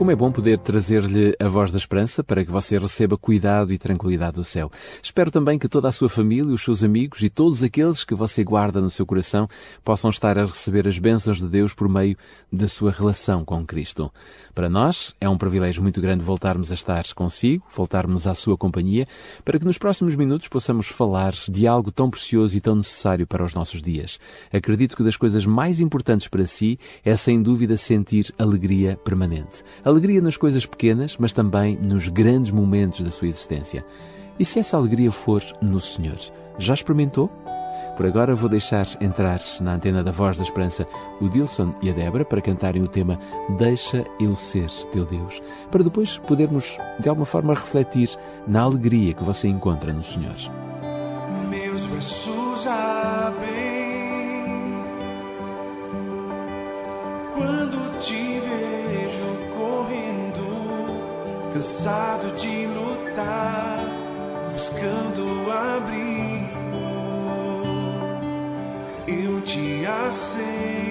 Como é bom poder trazer-lhe a voz da esperança para que você receba cuidado e tranquilidade do céu. Espero também que toda a sua família, os seus amigos e todos aqueles que você guarda no seu coração possam estar a receber as bênçãos de Deus por meio da sua relação com Cristo. Para nós é um privilégio muito grande voltarmos a estar consigo, voltarmos à sua companhia, para que nos próximos minutos possamos falar de algo tão precioso e tão necessário para os nossos dias. Acredito que das coisas mais importantes para si é sem dúvida sentir alegria permanente. Alegria nas coisas pequenas, mas também nos grandes momentos da sua existência. E se essa alegria for no Senhor? Já experimentou? Por agora vou deixar entrar na antena da Voz da Esperança o Dilson e a Débora para cantarem o tema Deixa eu ser teu Deus, para depois podermos de alguma forma refletir na alegria que você encontra no Senhor. Meus braços abrem quando te cansado de lutar, buscando abrigo. Eu te aceito,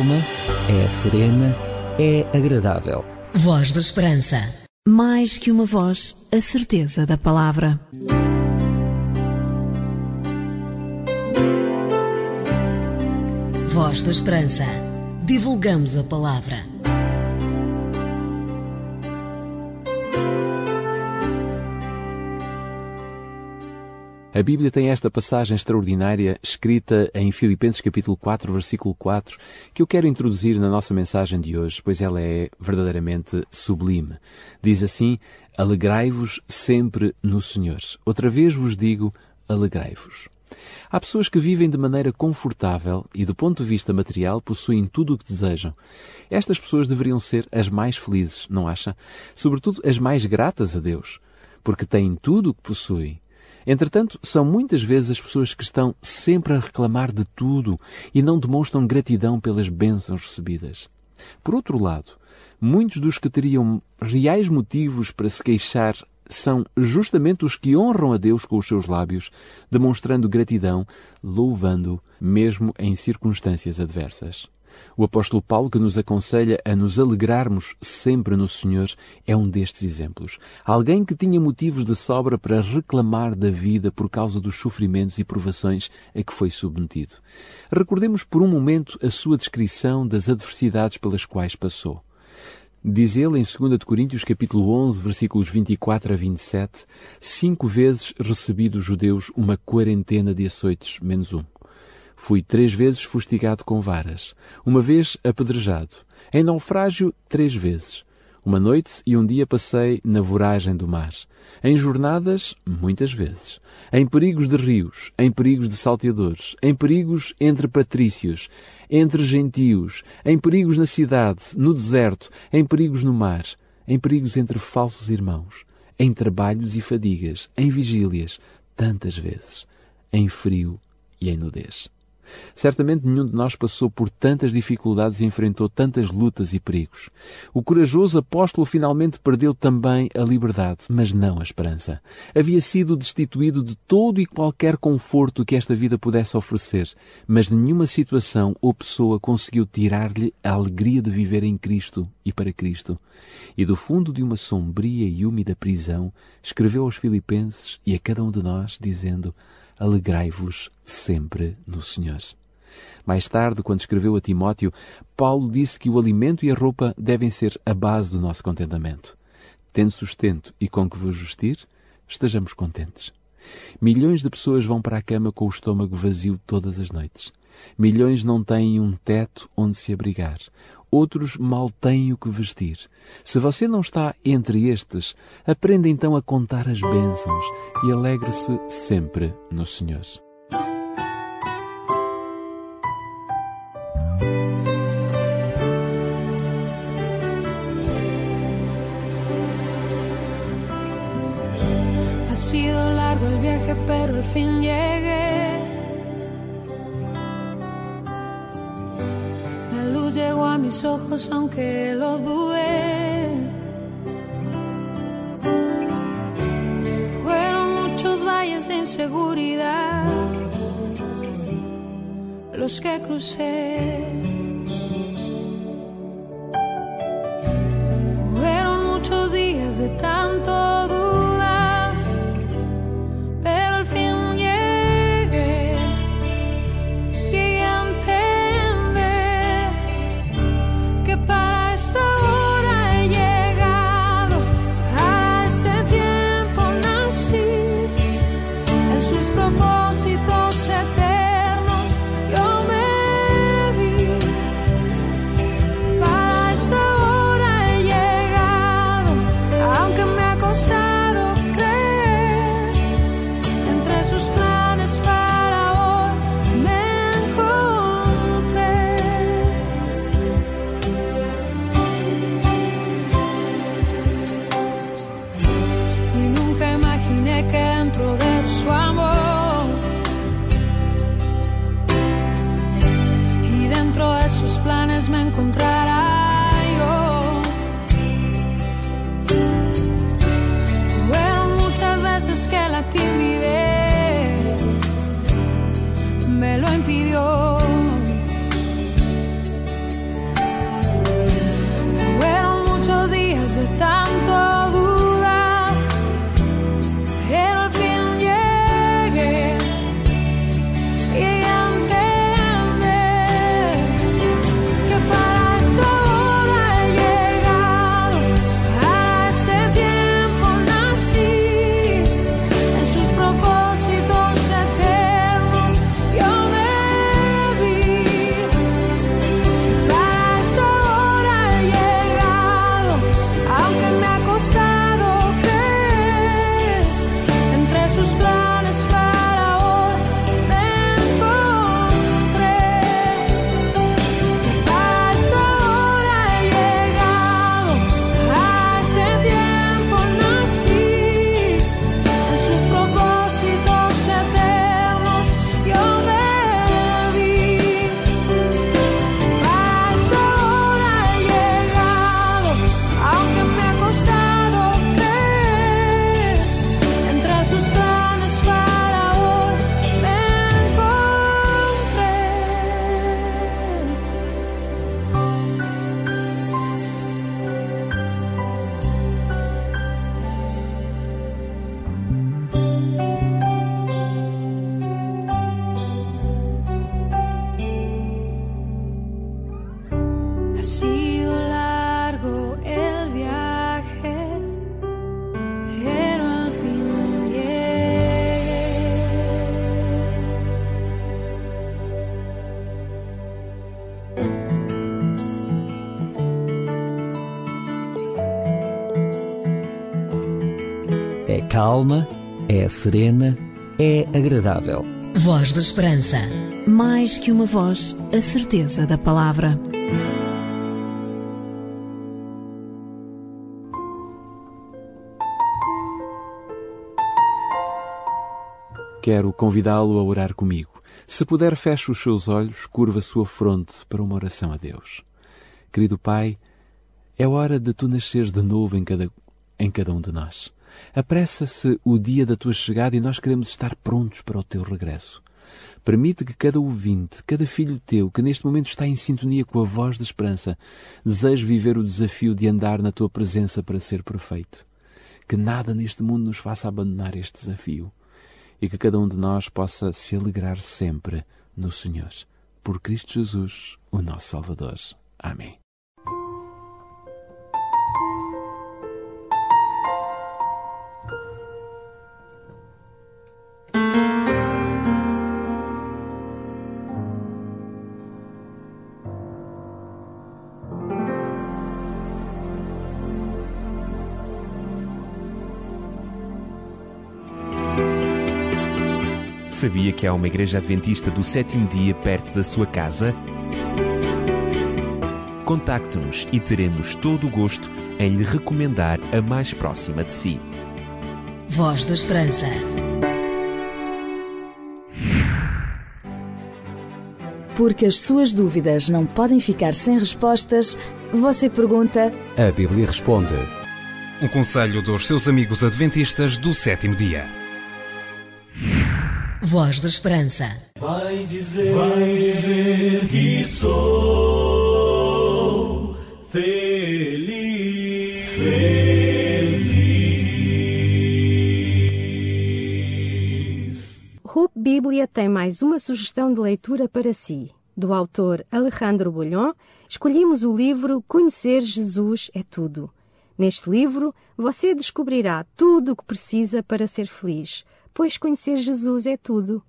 calma, é serena, é agradável. Voz da Esperança. Mais que uma voz, a certeza da palavra. Voz da Esperança. Divulgamos a palavra. A Bíblia tem esta passagem extraordinária escrita em Filipenses capítulo 4, versículo 4, que eu quero introduzir na nossa mensagem de hoje, pois ela é verdadeiramente sublime. Diz assim: Alegrai-vos sempre no Senhor. Outra vez vos digo, alegrai-vos. Há pessoas que vivem de maneira confortável e, do ponto de vista material, possuem tudo o que desejam. Estas pessoas deveriam ser as mais felizes, não acha? Sobretudo as mais gratas a Deus, porque têm tudo o que possuem Entretanto, são muitas vezes as pessoas que estão sempre a reclamar de tudo e não demonstram gratidão pelas bênçãos recebidas. Por outro lado, muitos dos que teriam reais motivos para se queixar são justamente os que honram a Deus com os seus lábios, demonstrando gratidão, louvando, mesmo em circunstâncias adversas. O apóstolo Paulo, que nos aconselha a nos alegrarmos sempre no Senhor, é um destes exemplos. Alguém que tinha motivos de sobra para reclamar da vida por causa dos sofrimentos e provações a que foi submetido. Recordemos por um momento a sua descrição das adversidades pelas quais passou. Diz ele em 2 Coríntios capítulo 11, versículos 24 a 27, cinco vezes recebi dos judeus uma quarentena de açoites, menos um. Fui três vezes fustigado com varas, uma vez apedrejado, em naufrágio três vezes. Uma noite e um dia passei na voragem do mar, em jornadas muitas vezes, em perigos de rios, em perigos de salteadores, em perigos entre patrícios, entre gentios, em perigos na cidade, no deserto, em perigos no mar, em perigos entre falsos irmãos, em trabalhos e fadigas, em vigílias, tantas vezes, em frio e em nudez. Certamente nenhum de nós passou por tantas dificuldades e enfrentou tantas lutas e perigos. O corajoso apóstolo finalmente perdeu também a liberdade, mas não a esperança. Havia sido destituído de todo e qualquer conforto que esta vida pudesse oferecer, mas nenhuma situação ou pessoa conseguiu tirar-lhe a alegria de viver em Cristo e para Cristo. E do fundo de uma sombria e úmida prisão, escreveu aos Filipenses e a cada um de nós, dizendo: alegrai-vos sempre no Senhor. Mais tarde, quando escreveu a Timóteo, Paulo disse que o alimento e a roupa devem ser a base do nosso contentamento. Tendo sustento e com que vos vestir, estejamos contentes. Milhões de pessoas vão para a cama com o estômago vazio todas as noites. Milhões não têm um teto onde se abrigar outros mal têm o que vestir. Se você não está entre estes, aprenda então a contar as bênçãos e alegre-se sempre no Senhor. Ha sido largo el viaje, pero al fin llegué. Llegó a mis ojos aunque lo dudé. Fueron muchos valles de inseguridad los que crucé. Fueron muchos días de tanto encontrar. Calma, é serena, é agradável. Voz da Esperança. Mais que uma voz, a certeza da palavra. Quero convidá-lo a orar comigo. Se puder, feche os seus olhos, curva a sua fronte para uma oração a Deus. Querido Pai, é hora de tu nasceres de novo em cada, em cada um de nós. Apressa-se o dia da tua chegada e nós queremos estar prontos para o teu regresso. Permite que cada ouvinte, cada filho teu, que neste momento está em sintonia com a voz da esperança, deseje viver o desafio de andar na tua presença para ser perfeito. Que nada neste mundo nos faça abandonar este desafio e que cada um de nós possa se alegrar sempre no Senhor. Por Cristo Jesus, o nosso Salvador. Amém. Sabia que há uma igreja adventista do sétimo dia perto da sua casa? Contacte-nos e teremos todo o gosto em lhe recomendar a mais próxima de si. Voz da Esperança. Porque as suas dúvidas não podem ficar sem respostas, você pergunta. A Bíblia responde. Um conselho dos seus amigos adventistas do sétimo dia. Voz da Esperança. Vai dizer, vai dizer que sou feliz. Feliz. Rup Bíblia tem mais uma sugestão de leitura para si. Do autor Alejandro Bolhon, escolhemos o livro Conhecer Jesus é Tudo. Neste livro, você descobrirá tudo o que precisa para ser feliz pois conhecer Jesus é tudo.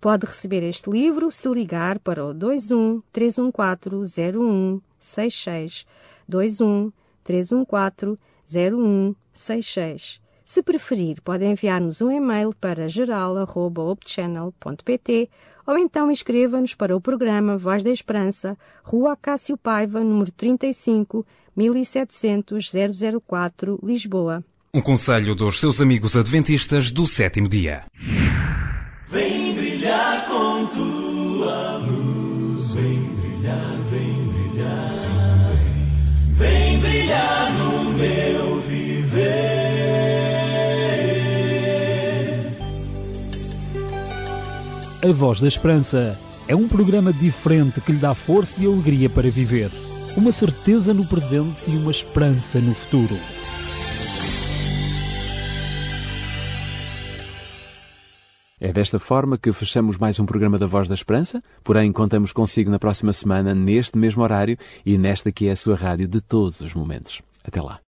Pode receber este livro se ligar para o 21 314 0166 21 314 0166. Se preferir, pode enviar-nos um e-mail para geral.opchannel.pt ou então escreva-nos para o programa Voz da Esperança, Rua Cássio Paiva, número 35, 1700 004, Lisboa. Um conselho dos seus amigos adventistas do sétimo dia. Vem brilhar com tua luz, vem brilhar, vem brilhar, sim, vem. Vem brilhar no meu viver. A Voz da Esperança é um programa diferente que lhe dá força e alegria para viver. Uma certeza no presente e uma esperança no futuro. É desta forma que fechamos mais um programa da Voz da Esperança, porém contamos consigo na próxima semana, neste mesmo horário e nesta que é a sua rádio de todos os momentos. Até lá.